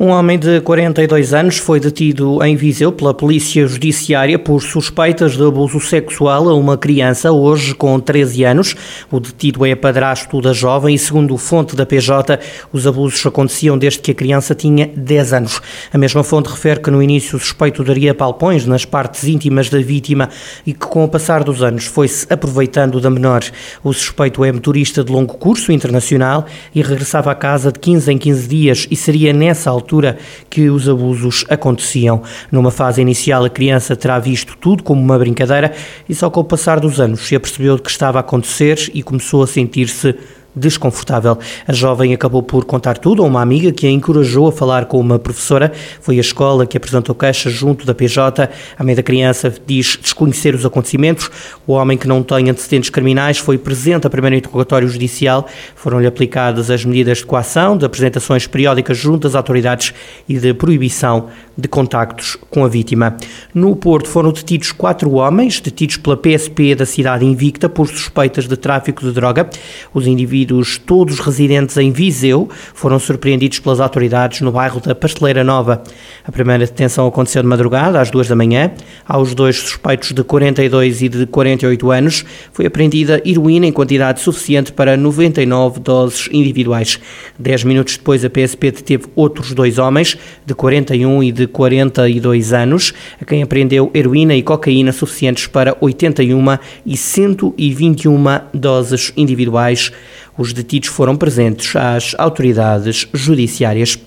Um homem de 42 anos foi detido em Viseu pela Polícia Judiciária por suspeitas de abuso sexual a uma criança, hoje com 13 anos. O detido é padrasto da jovem e, segundo fonte da PJ, os abusos aconteciam desde que a criança tinha 10 anos. A mesma fonte refere que no início o suspeito daria palpões nas partes íntimas da vítima e que, com o passar dos anos, foi-se aproveitando da menor. O suspeito é motorista de longo curso internacional e regressava à casa de 15 em 15 dias e seria nessa altura altura que os abusos aconteciam. Numa fase inicial, a criança terá visto tudo como uma brincadeira e só com o passar dos anos se apercebeu de que estava a acontecer e começou a sentir-se desconfortável. A jovem acabou por contar tudo a uma amiga que a encorajou a falar com uma professora. Foi a escola que apresentou queixa junto da PJ. A mãe da criança diz desconhecer os acontecimentos. O homem que não tem antecedentes criminais foi presente a primeiro interrogatório judicial. Foram-lhe aplicadas as medidas de coação, de apresentações periódicas junto às autoridades e de proibição de contactos com a vítima. No Porto foram detidos quatro homens, detidos pela PSP da cidade invicta por suspeitas de tráfico de droga. Os indivíduos todos residentes em Viseu, foram surpreendidos pelas autoridades no bairro da Pasteleira Nova. A primeira detenção aconteceu de madrugada, às duas da manhã. Aos dois suspeitos de 42 e de 48 anos foi apreendida heroína em quantidade suficiente para 99 doses individuais. Dez minutos depois, a PSP deteve outros dois homens, de 41 e de 42 anos, a quem apreendeu heroína e cocaína suficientes para 81 e 121 doses individuais. Os detidos foram presentes às autoridades judiciárias.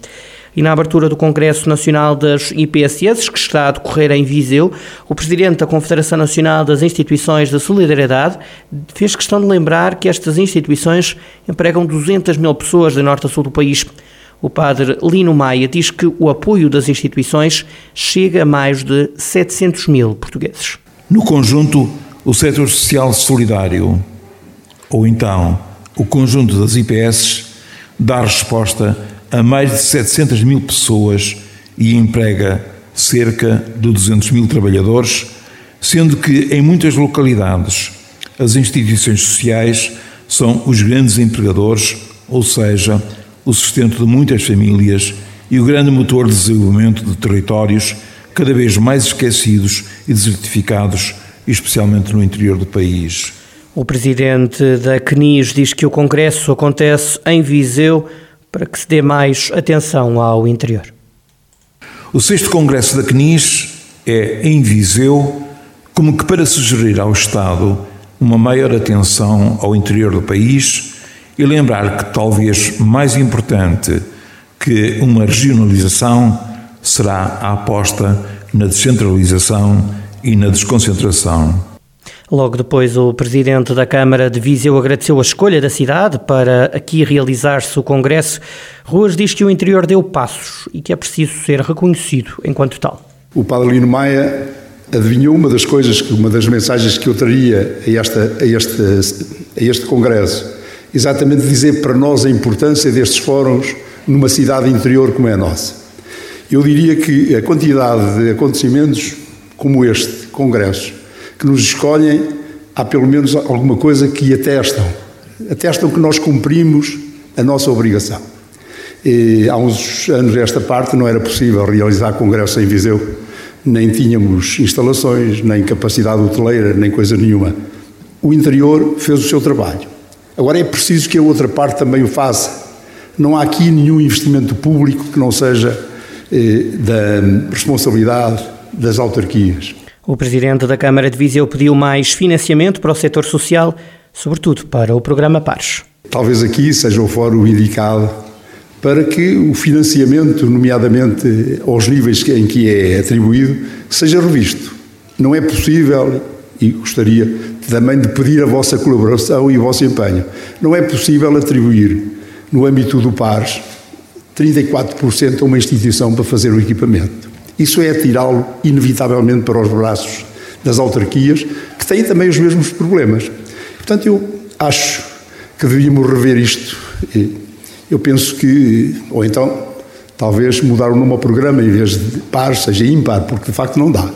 E na abertura do Congresso Nacional das IPSS, que está a decorrer em Viseu, o Presidente da Confederação Nacional das Instituições de Solidariedade fez questão de lembrar que estas instituições empregam 200 mil pessoas de norte a sul do país. O padre Lino Maia diz que o apoio das instituições chega a mais de 700 mil portugueses. No conjunto, o setor social solidário, ou então o conjunto das IPS dá resposta a mais de 700 mil pessoas e emprega cerca de 200 mil trabalhadores, sendo que em muitas localidades as instituições sociais são os grandes empregadores, ou seja, o sustento de muitas famílias e o grande motor de desenvolvimento de territórios cada vez mais esquecidos e desertificados, especialmente no interior do país. O presidente da CNIS diz que o congresso acontece em Viseu para que se dê mais atenção ao interior. O sexto congresso da CNIS é em Viseu, como que para sugerir ao Estado uma maior atenção ao interior do país e lembrar que talvez mais importante que uma regionalização será a aposta na descentralização e na desconcentração. Logo depois, o presidente da Câmara de Viseu agradeceu a escolha da cidade para aqui realizar-se o Congresso. Ruas diz que o interior deu passos e que é preciso ser reconhecido enquanto tal. O padre Lino Maia adivinhou uma das coisas, uma das mensagens que eu traria a, esta, a, este, a este Congresso. Exatamente dizer para nós a importância destes fóruns numa cidade interior como é a nossa. Eu diria que a quantidade de acontecimentos como este Congresso que nos escolhem, há pelo menos alguma coisa que atestam. Atestam que nós cumprimos a nossa obrigação. E, há uns anos, esta parte, não era possível realizar congresso em Viseu. Nem tínhamos instalações, nem capacidade hoteleira, nem coisa nenhuma. O interior fez o seu trabalho. Agora é preciso que a outra parte também o faça. Não há aqui nenhum investimento público que não seja eh, da responsabilidade das autarquias. O presidente da Câmara de Viseu pediu mais financiamento para o setor social, sobretudo para o programa Pares. Talvez aqui seja o fórum indicado para que o financiamento, nomeadamente aos níveis em que é atribuído, seja revisto. Não é possível, e gostaria também de pedir a vossa colaboração e o vosso empenho, não é possível atribuir, no âmbito do PARS, 34% a uma instituição para fazer o equipamento. Isso é tirá-lo, inevitavelmente, para os braços das autarquias, que têm também os mesmos problemas. Portanto, eu acho que devíamos rever isto. Eu penso que, ou então, talvez mudar o nome ao programa, em vez de par, seja ímpar, porque de facto não dá.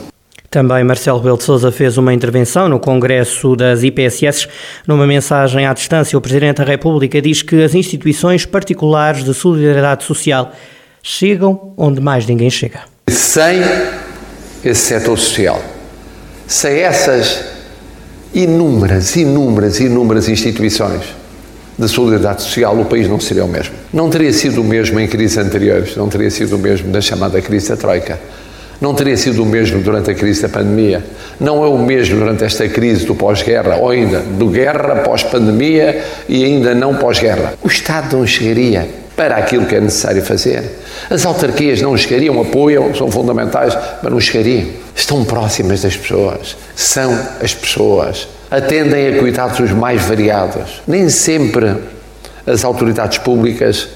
Também Marcelo Rebelo de Sousa fez uma intervenção no Congresso das IPSS. Numa mensagem à distância, o Presidente da República diz que as instituições particulares de solidariedade social chegam onde mais ninguém chega. Sem esse setor social, sem essas inúmeras, inúmeras, inúmeras instituições de solidariedade social, o país não seria o mesmo. Não teria sido o mesmo em crises anteriores, não teria sido o mesmo na chamada crise da Troika não teria sido o mesmo durante a crise da pandemia. Não é o mesmo durante esta crise do pós-guerra, ou ainda do guerra, pós-pandemia e ainda não pós-guerra. O Estado não chegaria para aquilo que é necessário fazer. As autarquias não chegariam, apoiam, são fundamentais, mas não chegariam. Estão próximas das pessoas, são as pessoas, atendem a cuidados os mais variados. Nem sempre as autoridades públicas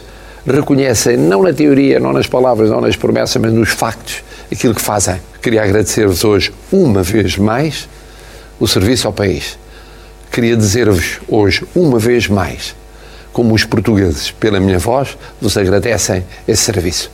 reconhecem, não na teoria, não nas palavras, não nas promessas, mas nos factos, aquilo que fazem. Queria agradecer-vos hoje, uma vez mais, o serviço ao país. Queria dizer-vos hoje, uma vez mais, como os portugueses, pela minha voz, vos agradecem esse serviço.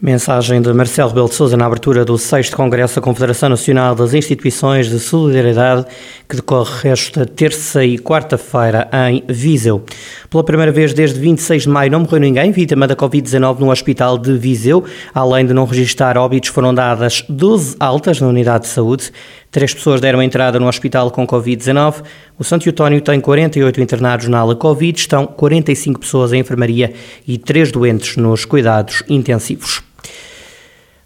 Mensagem de Marcelo Rebelo de Sousa na abertura do 6 Congresso da Confederação Nacional das Instituições de Solidariedade, que decorre esta terça e quarta-feira em Viseu. Pela primeira vez desde 26 de maio não morreu ninguém vítima da Covid-19 no Hospital de Viseu. Além de não registrar óbitos, foram dadas 12 altas na unidade de saúde. Três pessoas deram entrada no hospital com Covid-19. O Santo Eutónio tem 48 internados na ala Covid, estão 45 pessoas em enfermaria e três doentes nos cuidados intensivos.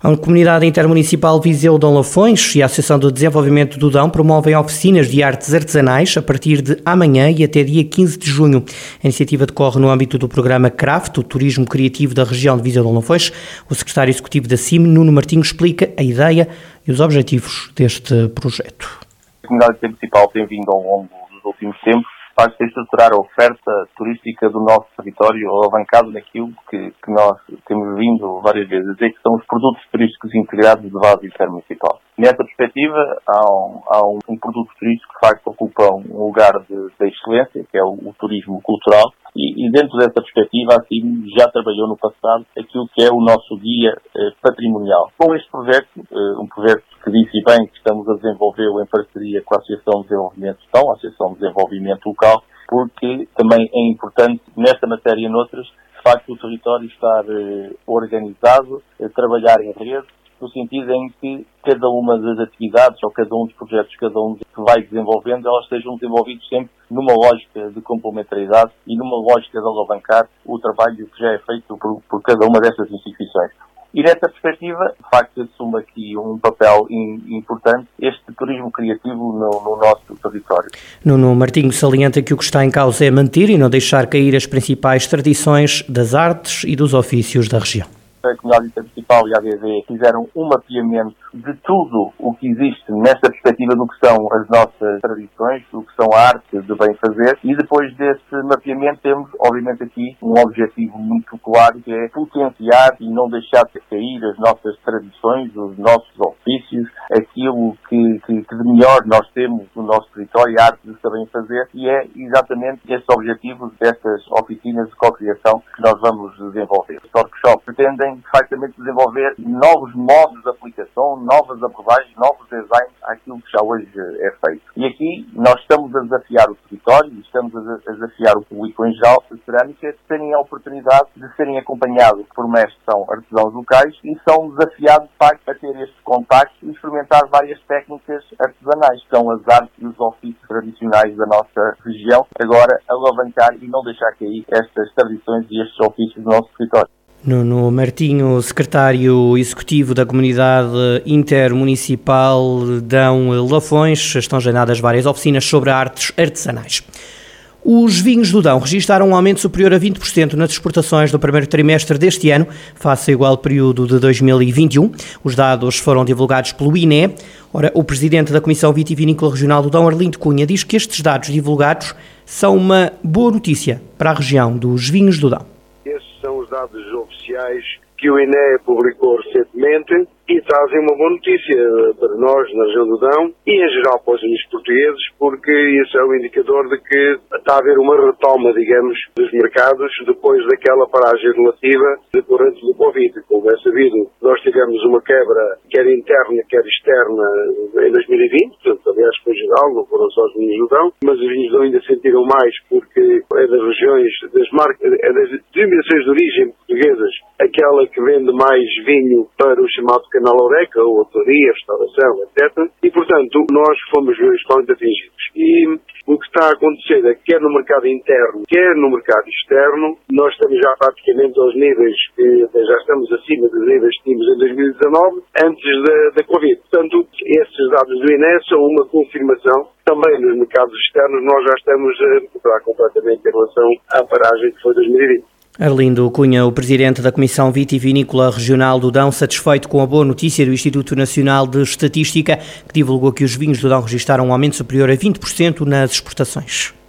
A Comunidade Intermunicipal Viseu Dom Lafões e a Associação de Desenvolvimento do Dão promovem oficinas de artes artesanais a partir de amanhã e até dia 15 de junho. A iniciativa decorre no âmbito do programa CRAFT, o Turismo Criativo da região de Viseu Dom Lafões. O secretário executivo da CIM, Nuno Martins, explica a ideia e os objetivos deste projeto. A Comunidade Intermunicipal tem vindo ao longo dos últimos tempos faz-se estruturar a oferta turística do nosso território, alavancado naquilo que, que nós temos vindo várias vezes a dizer, que são os produtos turísticos integrados de base intermunicipal. Nessa perspectiva, há um, há um, um produto turístico que, de facto, ocupa um lugar de, de excelência, que é o, o turismo cultural, e, e, dentro dessa perspectiva, assim, já trabalhou no passado aquilo que é o nosso guia eh, patrimonial. Com este projeto, eh, um projeto que disse bem que estamos a desenvolvê-lo em parceria com a Associação de Desenvolvimento Estão, a Associação de Desenvolvimento Local, porque também é importante, nesta matéria e noutras, de facto o território estar eh, organizado, eh, trabalhar em rede, no sentido em que cada uma das atividades ou cada um dos projetos, cada um que vai desenvolvendo, elas sejam desenvolvidos sempre numa lógica de complementaridade e numa lógica de alavancar o trabalho que já é feito por, por cada uma dessas instituições. E nessa perspectiva, de facto, assume aqui um papel importante este turismo criativo no, no, nosso território. Nuno Martinho salienta que o que está em causa é manter e não deixar cair as principais tradições das artes e dos ofícios da região a Comunidade Intermunicipal e a ADV fizeram um mapeamento de tudo o que existe nesta perspectiva do que são as nossas tradições, do que são a arte de bem fazer. E depois desse mapeamento temos, obviamente, aqui um objetivo muito claro que é potenciar e não deixar de cair as nossas tradições, os nossos ofícios, aquilo que, que, que de melhor nós temos no nosso território, a arte de saber fazer e é exatamente esse objetivo destas oficinas de co-criação que nós vamos desenvolver. Os workshops pretendem perfeitamente desenvolver novos modos de aplicação, novas abordagens, novos designs àquilo que já hoje é feito. E aqui nós estamos a desafiar o território, estamos a desafiar o público em geral de cerâmica, terem a oportunidade de serem acompanhados por mestres que são artesãos locais e são desafiados de facto a ter estes contactos e experimentar várias técnicas artesanais, que são as artes e os ofícios tradicionais da nossa região, agora alavancar e não deixar cair estas tradições e estes ofícios do nosso território. Nuno Martinho, secretário executivo da Comunidade Intermunicipal Dão Lafões, estão agendadas várias oficinas sobre artes artesanais. Os vinhos do Dão registaram um aumento superior a 20% nas exportações do primeiro trimestre deste ano, face ao igual período de 2021. Os dados foram divulgados pelo INE. Ora, o presidente da Comissão Vitivinícola Regional do Dão, Arlindo Cunha, diz que estes dados divulgados são uma boa notícia para a região dos vinhos do Dão dados oficiais que o INE publicou recentemente e trazem uma boa notícia para nós na região do Dão e em geral para os vinhos portugueses, porque isso é um indicador de que está a haver uma retoma, digamos, dos mercados depois daquela paragem relativa decorrente do Covid. Como é sabido, nós tivemos uma quebra quer interna, quer externa em 2020, portanto, aliás, foi geral, não foram só os vinhos do Dão, mas os vinhos do Dão ainda sentiram mais porque é das regiões, das marcas, é das denominações de origem portuguesas, aquela que vende mais vinho para o chamado canal Oreca, ou autoria, restauração, etc. E, portanto, nós fomos principalmente atingidos. E o que está a acontecer é que, quer no mercado interno, quer no mercado externo, nós estamos já praticamente aos níveis que já estamos acima dos níveis que tínhamos em 2019, antes da, da Covid. Portanto, esses dados do INE são uma confirmação também nos mercados externos nós já estamos a recuperar completamente em relação à paragem que foi 2020. Arlindo Cunha, o presidente da Comissão Vitivinícola Regional do Dão, satisfeito com a boa notícia do Instituto Nacional de Estatística, que divulgou que os vinhos do Dão registaram um aumento superior a 20% nas exportações.